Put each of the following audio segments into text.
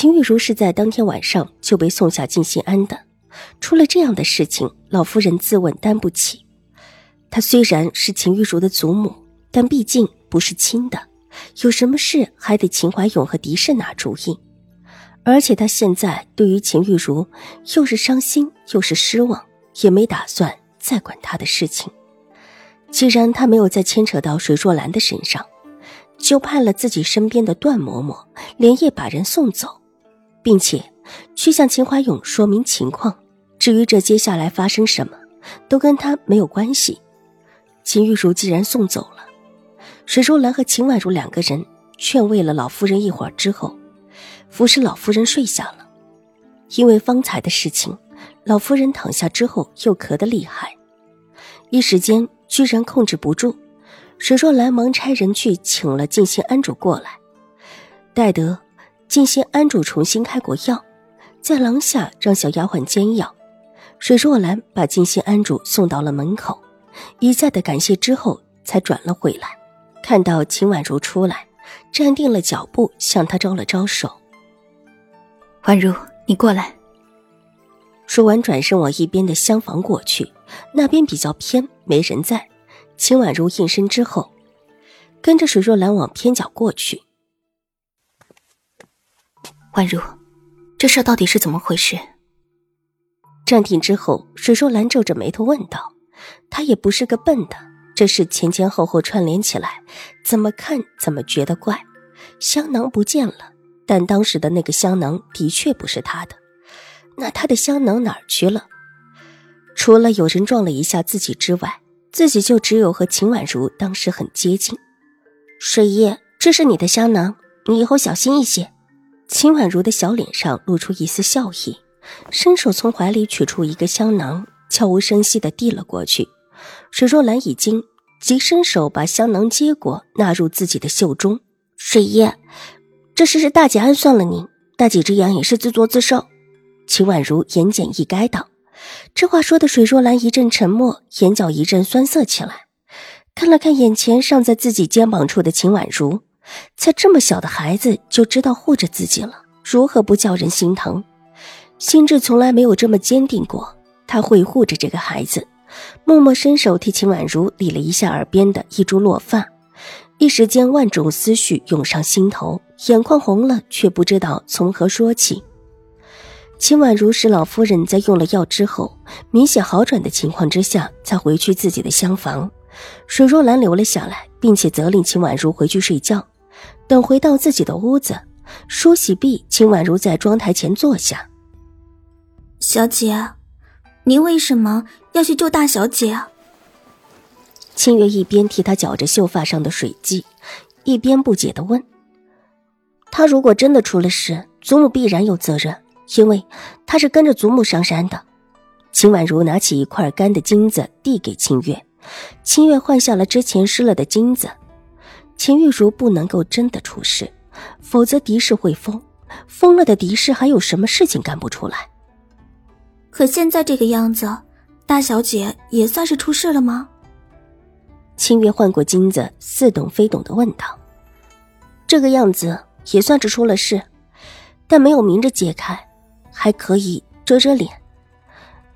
秦玉茹是在当天晚上就被送下静心庵的，出了这样的事情，老夫人自问担不起。她虽然是秦玉茹的祖母，但毕竟不是亲的，有什么事还得秦怀勇和狄氏拿主意。而且她现在对于秦玉茹又是伤心又是失望，也没打算再管她的事情。既然她没有再牵扯到水若兰的身上，就派了自己身边的段嬷嬷连夜把人送走。并且去向秦怀勇说明情况。至于这接下来发生什么，都跟他没有关系。秦玉茹既然送走了，水若兰和秦婉如两个人劝慰了老夫人一会儿之后，服侍老夫人睡下了。因为方才的事情，老夫人躺下之后又咳得厉害，一时间居然控制不住。水若兰忙差人去请了静心安主过来，待得。静心安主重新开过药，在廊下让小丫鬟煎药。水若兰把静心安主送到了门口，一再的感谢之后，才转了回来。看到秦婉如出来，站定了脚步，向她招了招手：“婉如，你过来。”说完，转身往一边的厢房过去，那边比较偏，没人在。秦婉如应声之后，跟着水若兰往偏角过去。婉如，这事到底是怎么回事？站定之后，水若兰皱着眉头问道：“她也不是个笨的，这事前前后后串联起来，怎么看怎么觉得怪。香囊不见了，但当时的那个香囊的确不是她的，那她的香囊哪儿去了？除了有人撞了一下自己之外，自己就只有和秦婉如当时很接近。水爷，这是你的香囊，你以后小心一些。”秦婉如的小脸上露出一丝笑意，伸手从怀里取出一个香囊，悄无声息地递了过去。水若兰一惊，即伸手把香囊接过，纳入自己的袖中。水爷，这事是大姐暗算了您，大姐这样也是自作自受。秦婉如言简意赅道。这话说的水若兰一阵沉默，眼角一阵酸涩起来，看了看眼前尚在自己肩膀处的秦婉如。才这么小的孩子就知道护着自己了，如何不叫人心疼？心智从来没有这么坚定过，他会护着这个孩子。默默伸手替秦婉如理了一下耳边的一株落发，一时间万种思绪涌上心头，眼眶红了，却不知道从何说起。秦婉如是老夫人在用了药之后明显好转的情况之下，才回去自己的厢房。水若兰留了下来，并且责令秦婉如回去睡觉。等回到自己的屋子，梳洗毕，秦婉如在妆台前坐下。小姐，您为什么要去救大小姐？啊清月一边替她搅着秀发上的水迹，一边不解的问：“她如果真的出了事，祖母必然有责任，因为她是跟着祖母上山的。”秦婉如拿起一块干的金子递给清月，清月换下了之前湿了的金子。秦玉茹不能够真的出事，否则狄氏会疯。疯了的狄氏还有什么事情干不出来？可现在这个样子，大小姐也算是出事了吗？清月换过金子，似懂非懂的问道：“这个样子也算是出了事，但没有明着揭开，还可以遮遮脸。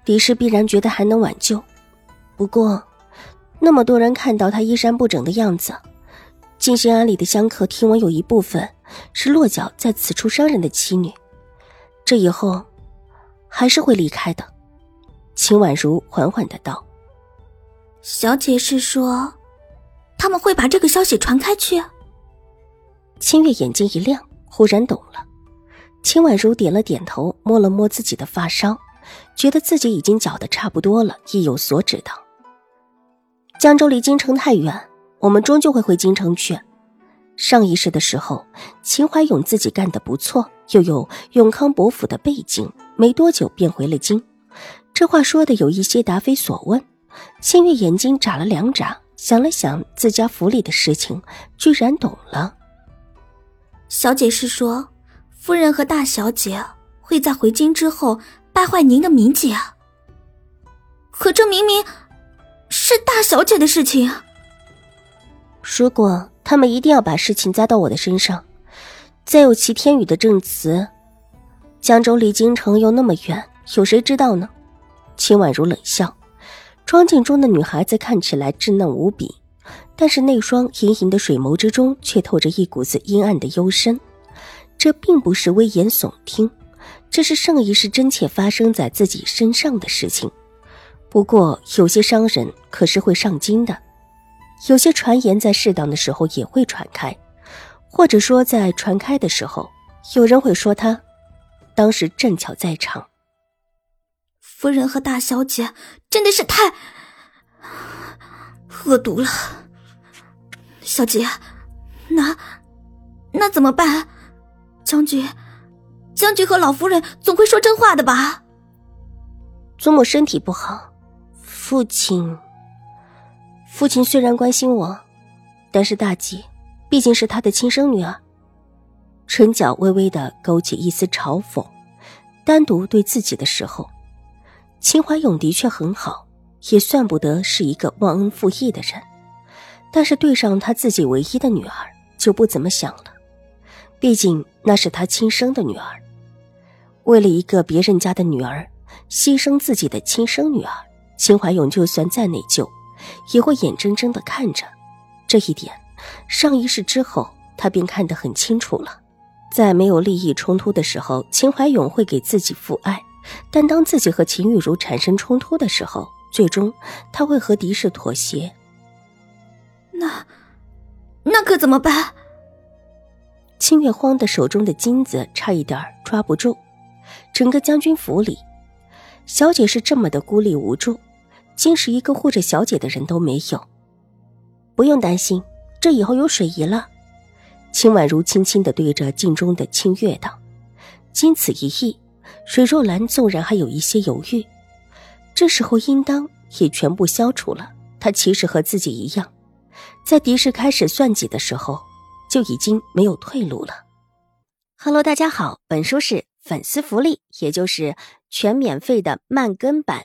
狄氏必然觉得还能挽救。不过，那么多人看到他衣衫不整的样子。”静心庵里的香客听闻有一部分是落脚在此处商人的妻女，这以后还是会离开的。秦婉如缓缓的道：“小姐是说，他们会把这个消息传开去？”清月眼睛一亮，忽然懂了。秦婉如点了点头，摸了摸自己的发梢，觉得自己已经搅得差不多了，意有所指道：“江州离京城太远。”我们终究会回京城去。上一世的时候，秦怀勇自己干得不错，又有永康伯府的背景，没多久便回了京。这话说的有一些答非所问。清月眼睛眨了两眨，想了想自家府里的事情，居然懂了。小姐是说，夫人和大小姐会在回京之后败坏您的名节啊？可这明明是大小姐的事情。如果他们一定要把事情栽到我的身上，再有齐天宇的证词，江州离京城又那么远，有谁知道呢？秦婉如冷笑，窗镜中的女孩子看起来稚嫩无比，但是那双盈盈的水眸之中却透着一股子阴暗的幽深。这并不是危言耸听，这是上一世真切发生在自己身上的事情。不过，有些商人可是会上京的，有些传言在适当的时候也会传开。或者说，在传开的时候，有人会说他当时正巧在场。夫人和大小姐真的是太恶毒了。小姐，那那怎么办？将军，将军和老夫人总会说真话的吧？祖母身体不好，父亲，父亲虽然关心我，但是大姐。毕竟是他的亲生女儿，唇角微微的勾起一丝嘲讽。单独对自己的时候，秦怀勇的确很好，也算不得是一个忘恩负义的人。但是对上他自己唯一的女儿，就不怎么想了。毕竟那是他亲生的女儿，为了一个别人家的女儿，牺牲自己的亲生女儿，秦怀勇就算再内疚，也会眼睁睁的看着。这一点。上一世之后，他便看得很清楚了。在没有利益冲突的时候，秦怀勇会给自己父爱；但当自己和秦玉茹产生冲突的时候，最终他会和敌视妥协。那，那可怎么办？清月慌的手中的金子差一点抓不住。整个将军府里，小姐是这么的孤立无助，竟是一个护着小姐的人都没有。不用担心。这以后有水姨了，秦婉如轻轻的对着镜中的清月道：“经此一役，水若兰纵然还有一些犹豫，这时候应当也全部消除了。她其实和自己一样，在敌视开始算计的时候，就已经没有退路了。” Hello，大家好，本书是粉丝福利，也就是全免费的慢更版。